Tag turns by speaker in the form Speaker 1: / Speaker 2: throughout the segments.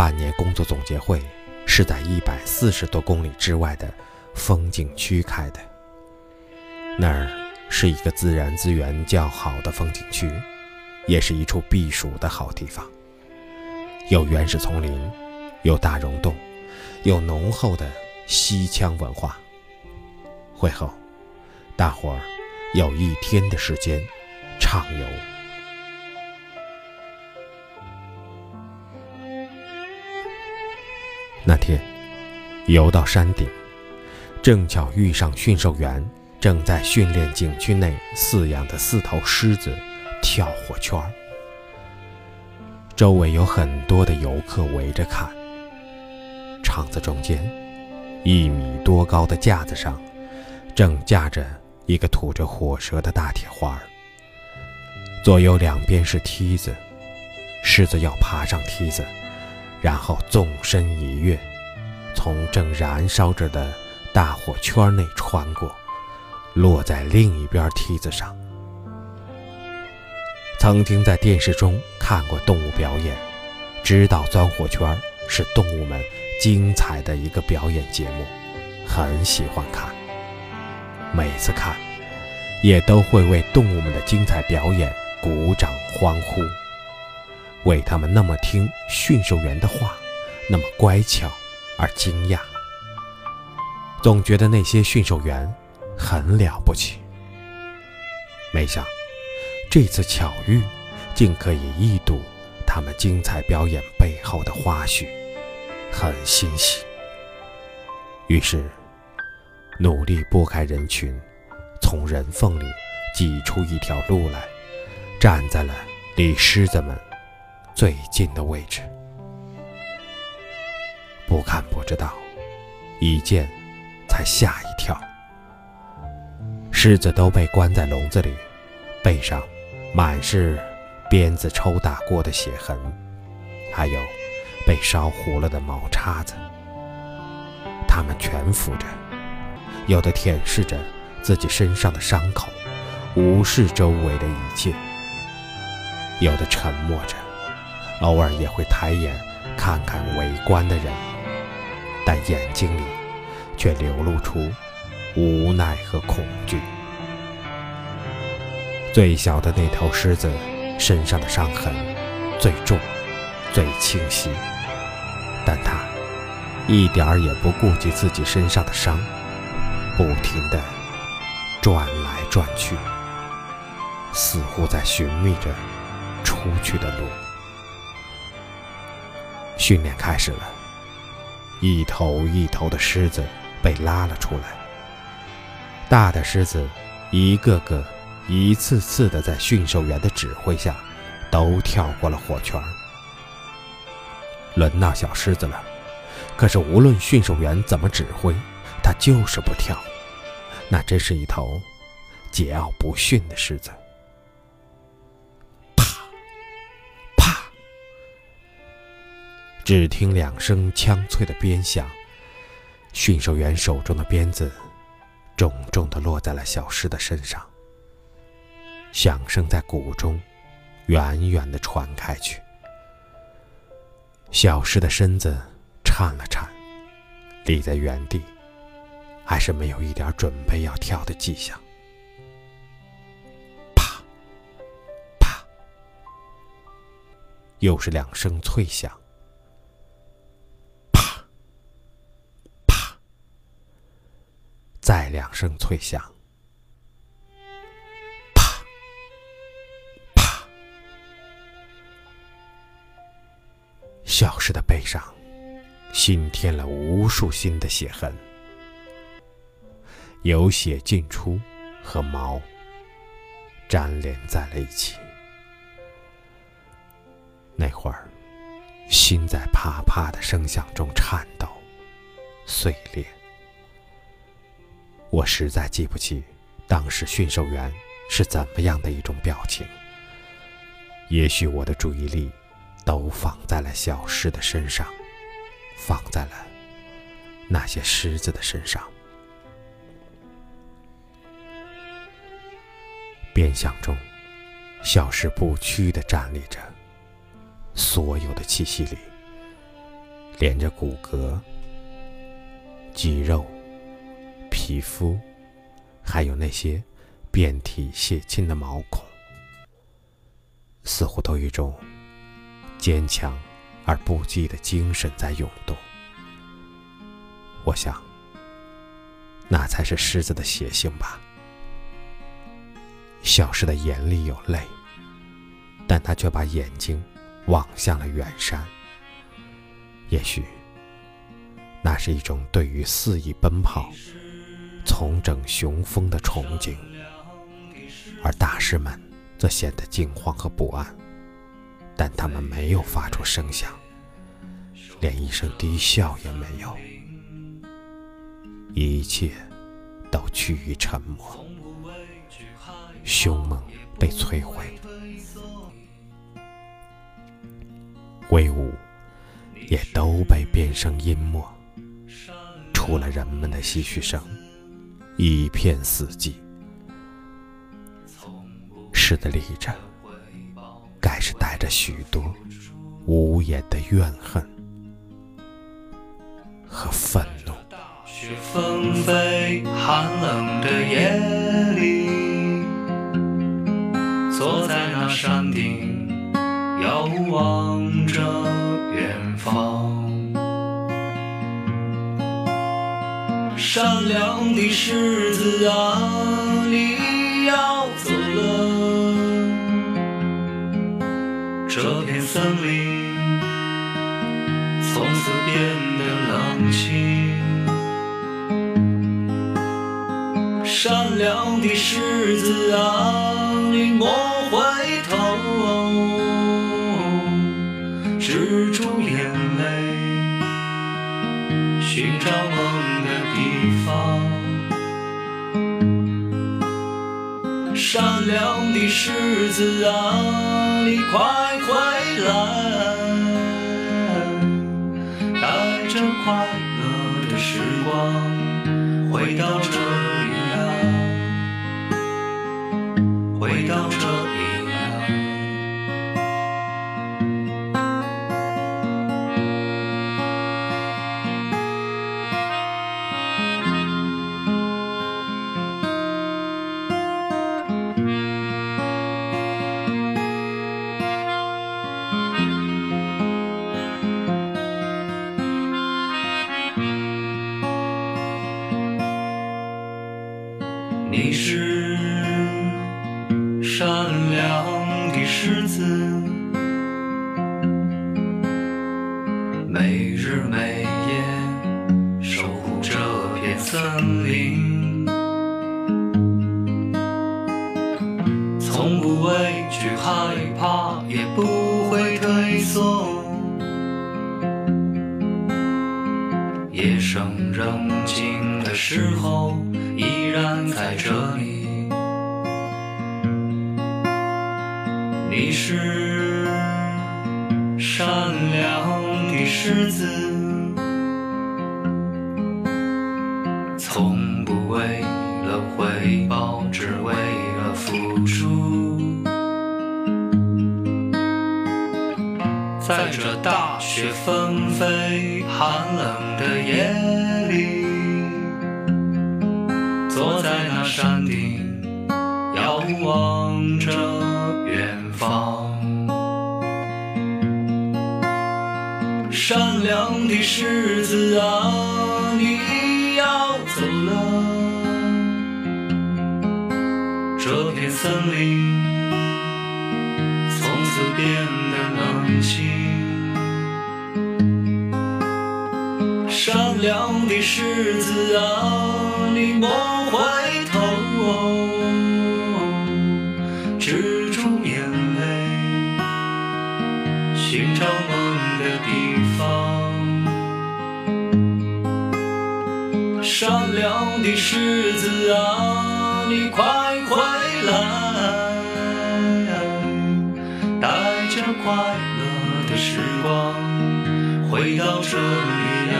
Speaker 1: 半年工作总结会是在一百四十多公里之外的风景区开的。那儿是一个自然资源较好的风景区，也是一处避暑的好地方。有原始丛林，有大溶洞，有浓厚的西羌文化。会后，大伙儿有一天的时间畅游。那天，游到山顶，正巧遇上驯兽员正在训练景区内饲养的四头狮子跳火圈儿。周围有很多的游客围着看。场子中间，一米多高的架子上，正架着一个吐着火舌的大铁环儿。左右两边是梯子，狮子要爬上梯子。然后纵身一跃，从正燃烧着的大火圈内穿过，落在另一边梯子上。曾经在电视中看过动物表演，知道钻火圈是动物们精彩的一个表演节目，很喜欢看。每次看，也都会为动物们的精彩表演鼓掌欢呼。为他们那么听驯兽员的话，那么乖巧而惊讶，总觉得那些驯兽员很了不起。没想这次巧遇，竟可以一睹他们精彩表演背后的花絮，很欣喜。于是，努力拨开人群，从人缝里挤出一条路来，站在了离狮子们。最近的位置，不看不知道，一见才吓一跳。狮子都被关在笼子里，背上满是鞭子抽打过的血痕，还有被烧糊了的毛叉子。它们蜷伏着，有的舔舐着自己身上的伤口，无视周围的一切；有的沉默着。偶尔也会抬眼看看围观的人，但眼睛里却流露出无奈和恐惧。最小的那头狮子身上的伤痕最重、最清晰，但它一点儿也不顾及自己身上的伤，不停地转来转去，似乎在寻觅着出去的路。训练开始了，一头一头的狮子被拉了出来。大的狮子一个个、一次次的在驯兽员的指挥下，都跳过了火圈。轮到小狮子了，可是无论驯兽员怎么指挥，它就是不跳。那真是一头桀骜不驯的狮子。只听两声清脆的鞭响，驯兽员手中的鞭子重重地落在了小狮的身上，响声在谷中远远地传开去。小狮的身子颤了颤，立在原地，还是没有一点准备要跳的迹象。啪啪，又是两声脆响。声脆响，啪啪，小石的背上新添了无数新的血痕，有血进出和毛粘连在了一起。那会儿，心在啪啪的声响中颤抖、碎裂。我实在记不起当时驯兽员是怎么样的一种表情。也许我的注意力都放在了小狮的身上，放在了那些狮子的身上。边响中，小狮不屈地站立着，所有的气息里连着骨骼、肌肉、皮肤，还有那些遍体血亲的毛孔，似乎都有一种坚强而不羁的精神在涌动。我想，那才是狮子的血性吧。小狮的眼里有泪，但他却把眼睛望向了远山。也许，那是一种对于肆意奔跑、重整雄风的憧憬，而大师们则显得惊慌和不安，但他们没有发出声响，连一声低笑也没有。一切都趋于沉默，凶猛被摧毁，威武也都被变成阴默。除了人们的唏嘘声，一片死寂。诗的立着，该是带着许多无言的怨恨和愤怒。
Speaker 2: 雪纷飞，寒冷的夜里，坐在那山顶，遥望善良的狮子啊，你要走了，这片森林从此变得冷清。善良的狮子啊，你莫回头，止住眼泪，寻找梦地方。善良的狮子啊，你快回来，带着快乐的时光回到这每日每夜守护这片森林，从不畏惧害怕，也不会退缩。夜深人静的时候，依然在这里。你是日子，从不为了回报，只为了付出。在这大雪纷飞、寒冷的夜里，坐在那山顶，遥望着远方。善良的狮子啊，你要走了，这片森林从此变得冷清。善良的狮子啊，你莫回寻找梦的地方。善良的狮子啊，你快回来，带着快乐的时光回到这里啊。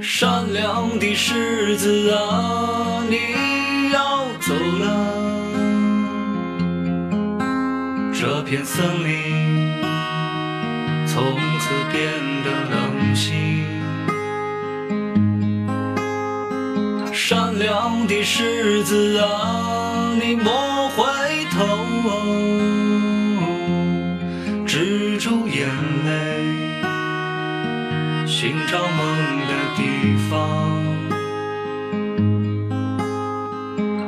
Speaker 2: 善良的狮子啊，你要走了，片森林从此变得冷清。善良的狮子啊，你莫回头，止住眼泪，寻找梦的地方。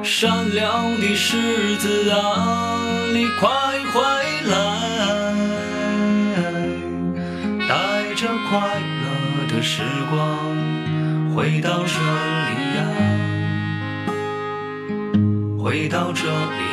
Speaker 2: 善良的狮子啊，你快回来，带着快乐的时光回到这里呀，回到这里。